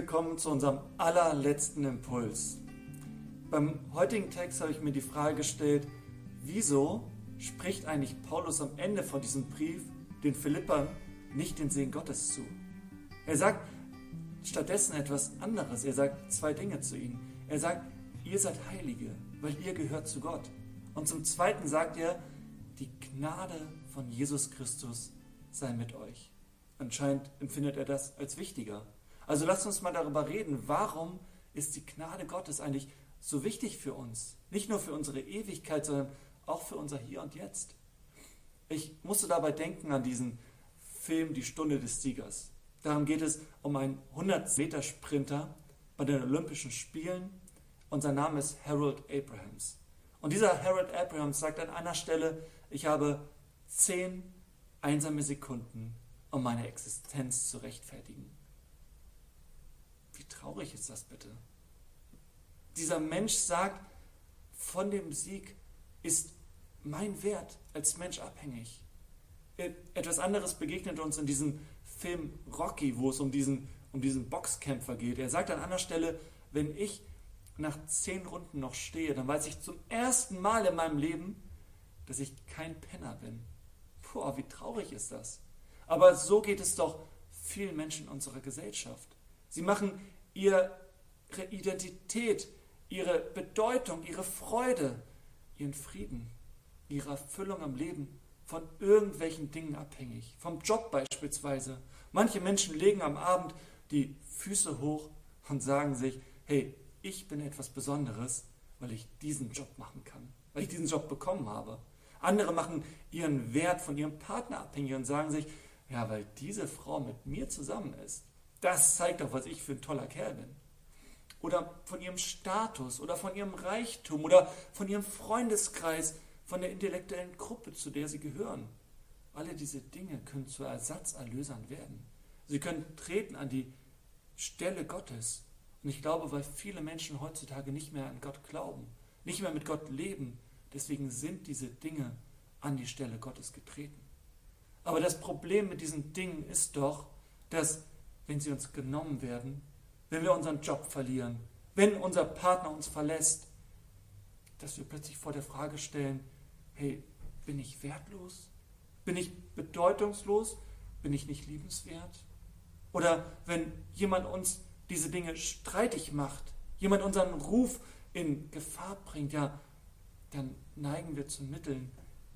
willkommen zu unserem allerletzten Impuls. Beim heutigen Text habe ich mir die Frage gestellt, wieso spricht eigentlich Paulus am Ende von diesem Brief den Philippern nicht den Segen Gottes zu? Er sagt stattdessen etwas anderes. Er sagt zwei Dinge zu ihnen. Er sagt, ihr seid Heilige, weil ihr gehört zu Gott. Und zum Zweiten sagt er, die Gnade von Jesus Christus sei mit euch. Anscheinend empfindet er das als wichtiger. Also lasst uns mal darüber reden, warum ist die Gnade Gottes eigentlich so wichtig für uns? Nicht nur für unsere Ewigkeit, sondern auch für unser Hier und Jetzt. Ich musste dabei denken an diesen Film Die Stunde des Siegers. Darum geht es um einen 100-Meter-Sprinter bei den Olympischen Spielen und sein Name ist Harold Abrahams. Und dieser Harold Abrahams sagt an einer Stelle, ich habe zehn einsame Sekunden, um meine Existenz zu rechtfertigen. Wie traurig ist das bitte? Dieser Mensch sagt, von dem Sieg ist mein Wert als Mensch abhängig. Etwas anderes begegnet uns in diesem Film Rocky, wo es um diesen, um diesen Boxkämpfer geht. Er sagt an einer Stelle, wenn ich nach zehn Runden noch stehe, dann weiß ich zum ersten Mal in meinem Leben, dass ich kein Penner bin. Puh, wie traurig ist das. Aber so geht es doch vielen Menschen unserer Gesellschaft. Sie machen ihre Identität, ihre Bedeutung, ihre Freude, ihren Frieden, ihre Erfüllung am Leben von irgendwelchen Dingen abhängig. Vom Job beispielsweise. Manche Menschen legen am Abend die Füße hoch und sagen sich, hey, ich bin etwas Besonderes, weil ich diesen Job machen kann, weil ich diesen Job bekommen habe. Andere machen ihren Wert von ihrem Partner abhängig und sagen sich, ja, weil diese Frau mit mir zusammen ist. Das zeigt doch, was ich für ein toller Kerl bin. Oder von ihrem Status oder von ihrem Reichtum oder von ihrem Freundeskreis, von der intellektuellen Gruppe, zu der sie gehören. Alle diese Dinge können zu Ersatzerlösern werden. Sie können treten an die Stelle Gottes. Und ich glaube, weil viele Menschen heutzutage nicht mehr an Gott glauben, nicht mehr mit Gott leben, deswegen sind diese Dinge an die Stelle Gottes getreten. Aber das Problem mit diesen Dingen ist doch, dass, wenn sie uns genommen werden, wenn wir unseren Job verlieren, wenn unser Partner uns verlässt, dass wir plötzlich vor der Frage stellen, hey, bin ich wertlos? Bin ich bedeutungslos? Bin ich nicht liebenswert? Oder wenn jemand uns diese Dinge streitig macht, jemand unseren Ruf in Gefahr bringt, ja, dann neigen wir zu Mitteln,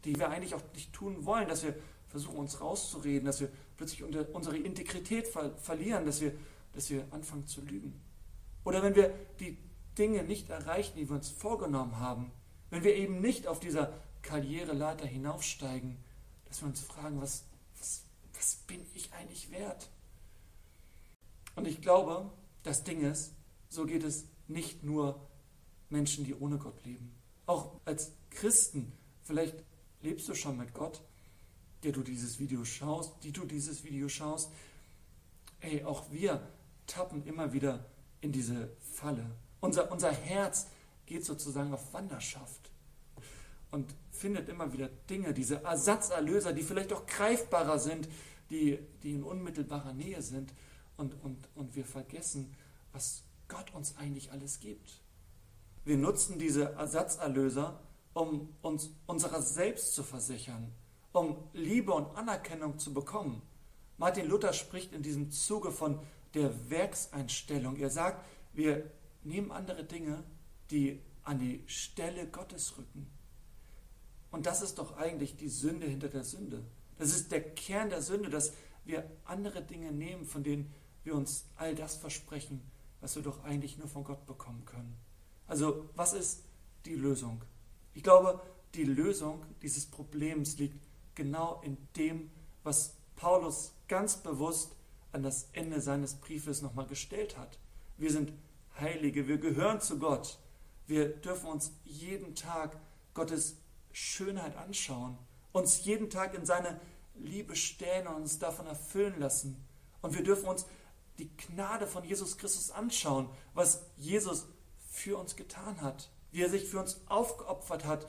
die wir eigentlich auch nicht tun wollen, dass wir versuchen, uns rauszureden, dass wir plötzlich unsere Integrität verlieren, dass wir, dass wir anfangen zu lügen. Oder wenn wir die Dinge nicht erreichen, die wir uns vorgenommen haben, wenn wir eben nicht auf dieser Karriereleiter hinaufsteigen, dass wir uns fragen, was, was, was bin ich eigentlich wert? Und ich glaube, das Ding ist, so geht es nicht nur Menschen, die ohne Gott leben. Auch als Christen, vielleicht lebst du schon mit Gott, der du dieses Video schaust, die du dieses Video schaust, ey, auch wir tappen immer wieder in diese Falle. Unser, unser Herz geht sozusagen auf Wanderschaft und findet immer wieder Dinge, diese Ersatzerlöser, die vielleicht auch greifbarer sind, die, die in unmittelbarer Nähe sind und, und, und wir vergessen, was Gott uns eigentlich alles gibt. Wir nutzen diese Ersatzerlöser, um uns unserer selbst zu versichern, um Liebe und Anerkennung zu bekommen. Martin Luther spricht in diesem Zuge von der Werkseinstellung. Er sagt, wir nehmen andere Dinge, die an die Stelle Gottes rücken. Und das ist doch eigentlich die Sünde hinter der Sünde. Das ist der Kern der Sünde, dass wir andere Dinge nehmen, von denen wir uns all das versprechen, was wir doch eigentlich nur von Gott bekommen können. Also was ist die Lösung? Ich glaube, die Lösung dieses Problems liegt genau in dem, was Paulus ganz bewusst an das Ende seines Briefes nochmal gestellt hat. Wir sind Heilige, wir gehören zu Gott. Wir dürfen uns jeden Tag Gottes Schönheit anschauen, uns jeden Tag in seine Liebe stellen und uns davon erfüllen lassen. Und wir dürfen uns die Gnade von Jesus Christus anschauen, was Jesus für uns getan hat, wie er sich für uns aufgeopfert hat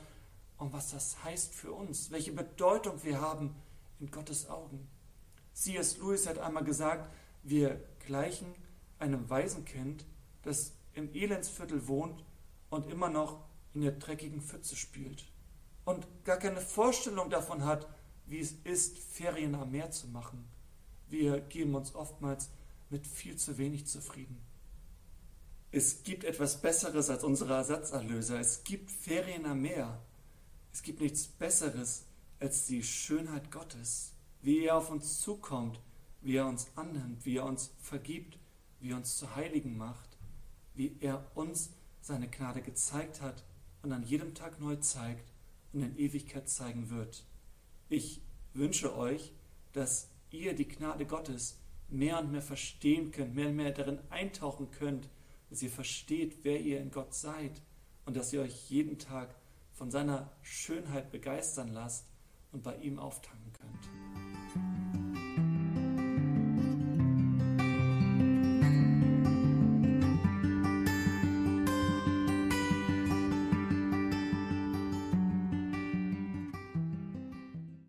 und was das heißt für uns, welche Bedeutung wir haben in Gottes Augen. C.S. Lewis hat einmal gesagt, wir gleichen einem Waisenkind, das im Elendsviertel wohnt und immer noch in der dreckigen Pfütze spielt und gar keine Vorstellung davon hat, wie es ist, Ferien am Meer zu machen. Wir geben uns oftmals mit viel zu wenig zufrieden. Es gibt etwas Besseres als unsere Ersatzerlöser. Es gibt Ferien am Meer. Es gibt nichts Besseres als die Schönheit Gottes, wie er auf uns zukommt, wie er uns annimmt, wie er uns vergibt, wie er uns zu Heiligen macht, wie er uns seine Gnade gezeigt hat und an jedem Tag neu zeigt und in Ewigkeit zeigen wird. Ich wünsche euch, dass ihr die Gnade Gottes mehr und mehr verstehen könnt, mehr und mehr darin eintauchen könnt, dass ihr versteht, wer ihr in Gott seid und dass ihr euch jeden Tag von seiner Schönheit begeistern lasst und bei ihm auftanken könnt.